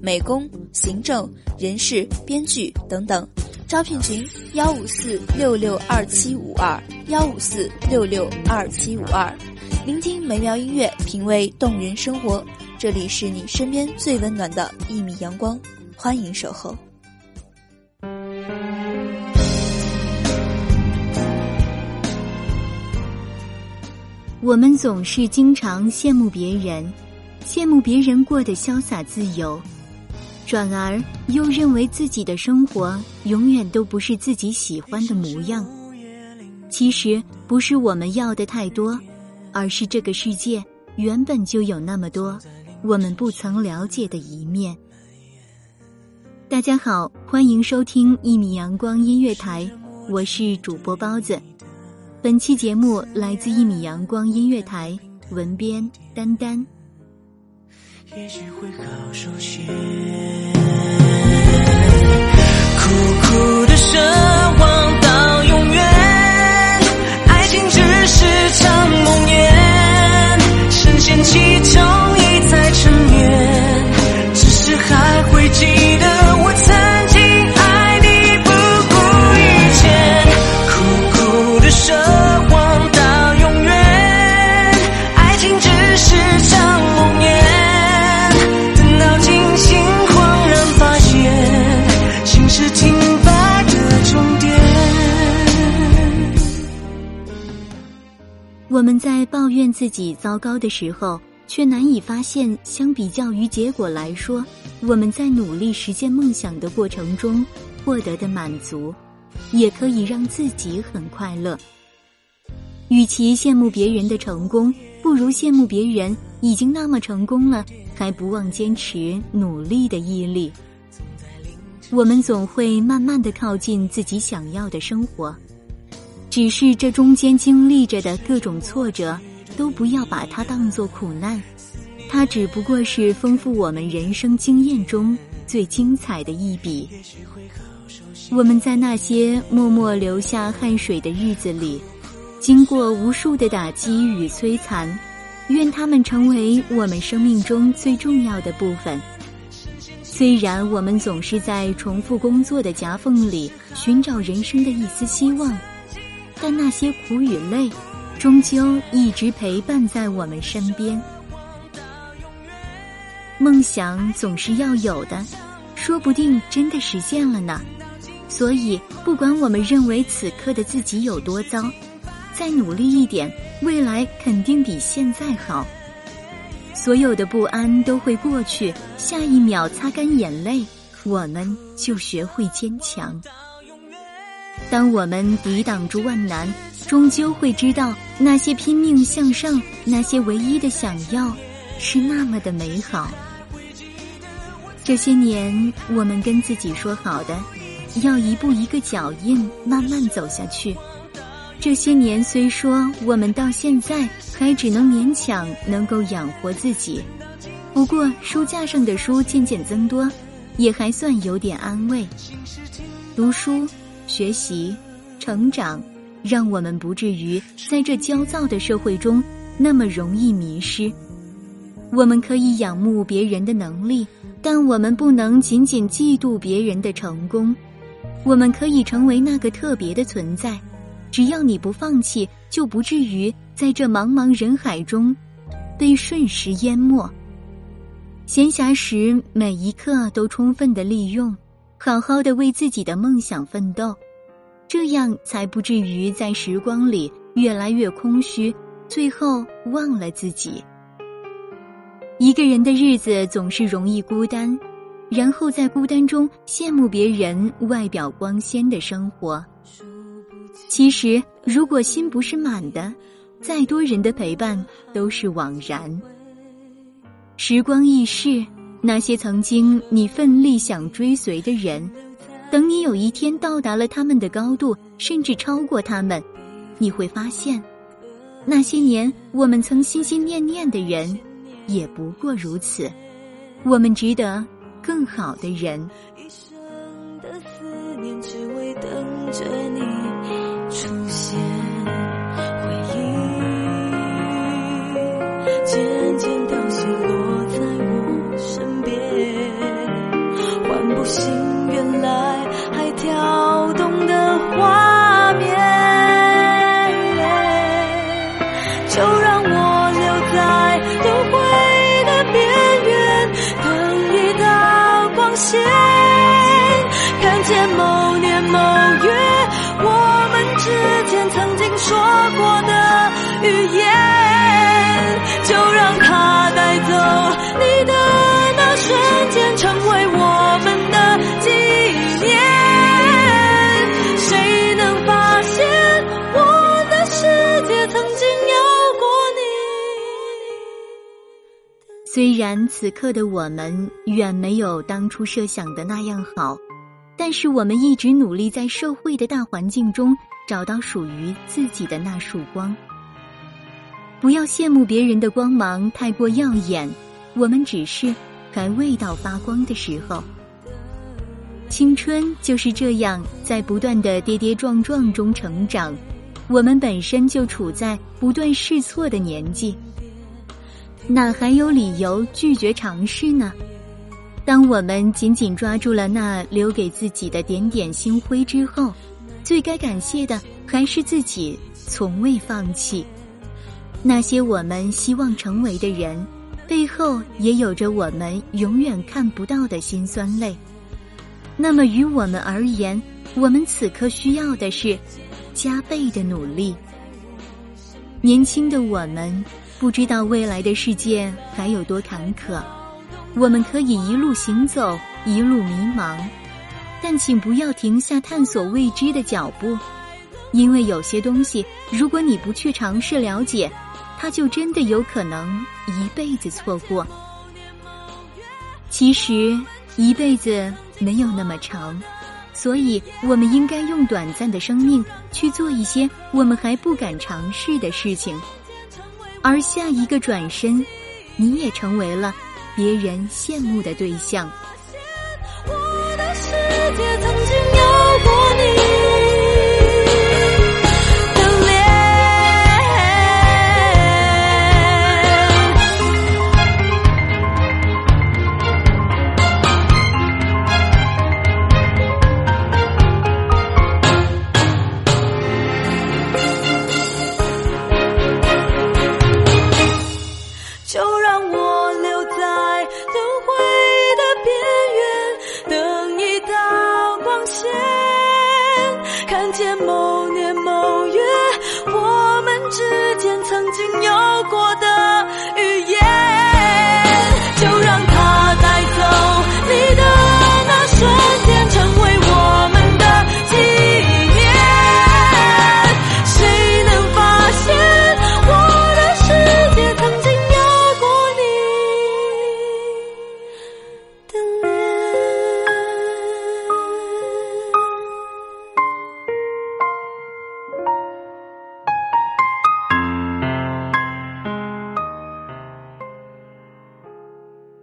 美工、行政、人事、编剧等等。招聘群：幺五四六六二七五二幺五四六六二七五二。聆听美妙音乐，品味动人生活。这里是你身边最温暖的一米阳光，欢迎守候。我们总是经常羡慕别人，羡慕别人过得潇洒自由，转而又认为自己的生活永远都不是自己喜欢的模样。其实不是我们要的太多，而是这个世界原本就有那么多我们不曾了解的一面。大家好，欢迎收听一米阳光音乐台，我是主播包子。本期节目来自一米阳光音乐台，文编丹丹。也许会好受些。苦苦的奢望到永远，爱情只是场梦魇，深陷其中一再沉湎，只是还会记我们在抱怨自己糟糕的时候，却难以发现，相比较于结果来说，我们在努力实现梦想的过程中获得的满足，也可以让自己很快乐。与其羡慕别人的成功，不如羡慕别人已经那么成功了，还不忘坚持努力的毅力。我们总会慢慢的靠近自己想要的生活。只是这中间经历着的各种挫折，都不要把它当作苦难，它只不过是丰富我们人生经验中最精彩的一笔。我们在那些默默流下汗水的日子里，经过无数的打击与摧残，愿他们成为我们生命中最重要的部分。虽然我们总是在重复工作的夹缝里寻找人生的一丝希望。但那些苦与累，终究一直陪伴在我们身边。梦想总是要有的，说不定真的实现了呢。所以，不管我们认为此刻的自己有多糟，再努力一点，未来肯定比现在好。所有的不安都会过去，下一秒擦干眼泪，我们就学会坚强。当我们抵挡住万难，终究会知道那些拼命向上，那些唯一的想要，是那么的美好。这些年，我们跟自己说好的，要一步一个脚印，慢慢走下去。这些年，虽说我们到现在还只能勉强能够养活自己，不过书架上的书渐渐增多，也还算有点安慰。读书。学习、成长，让我们不至于在这焦躁的社会中那么容易迷失。我们可以仰慕别人的能力，但我们不能仅仅嫉妒别人的成功。我们可以成为那个特别的存在，只要你不放弃，就不至于在这茫茫人海中被瞬时淹没，闲暇时每一刻都充分的利用，好好的为自己的梦想奋斗，这样才不至于在时光里越来越空虚，最后忘了自己。一个人的日子总是容易孤单，然后在孤单中羡慕别人外表光鲜的生活。其实，如果心不是满的，再多人的陪伴都是枉然。时光易逝，那些曾经你奋力想追随的人，等你有一天到达了他们的高度，甚至超过他们，你会发现，那些年我们曾心心念念的人，也不过如此。我们值得更好的人。语言。就让它带走你的那瞬间，成为我们的纪念。谁能发现我的世界曾经有过你？虽然此刻的我们远没有当初设想的那样好，但是我们一直努力在社会的大环境中找到属于自己的那束光。不要羡慕别人的光芒太过耀眼，我们只是还未到发光的时候。青春就是这样，在不断的跌跌撞撞中成长。我们本身就处在不断试错的年纪，哪还有理由拒绝尝试呢？当我们紧紧抓住了那留给自己的点点星辉之后，最该感谢的还是自己从未放弃。那些我们希望成为的人，背后也有着我们永远看不到的辛酸泪。那么，于我们而言，我们此刻需要的是加倍的努力。年轻的我们不知道未来的世界还有多坎坷，我们可以一路行走，一路迷茫，但请不要停下探索未知的脚步，因为有些东西，如果你不去尝试了解，他就真的有可能一辈子错过。其实一辈子没有那么长，所以我们应该用短暂的生命去做一些我们还不敢尝试的事情，而下一个转身，你也成为了别人羡慕的对象。我的世界曾经就让我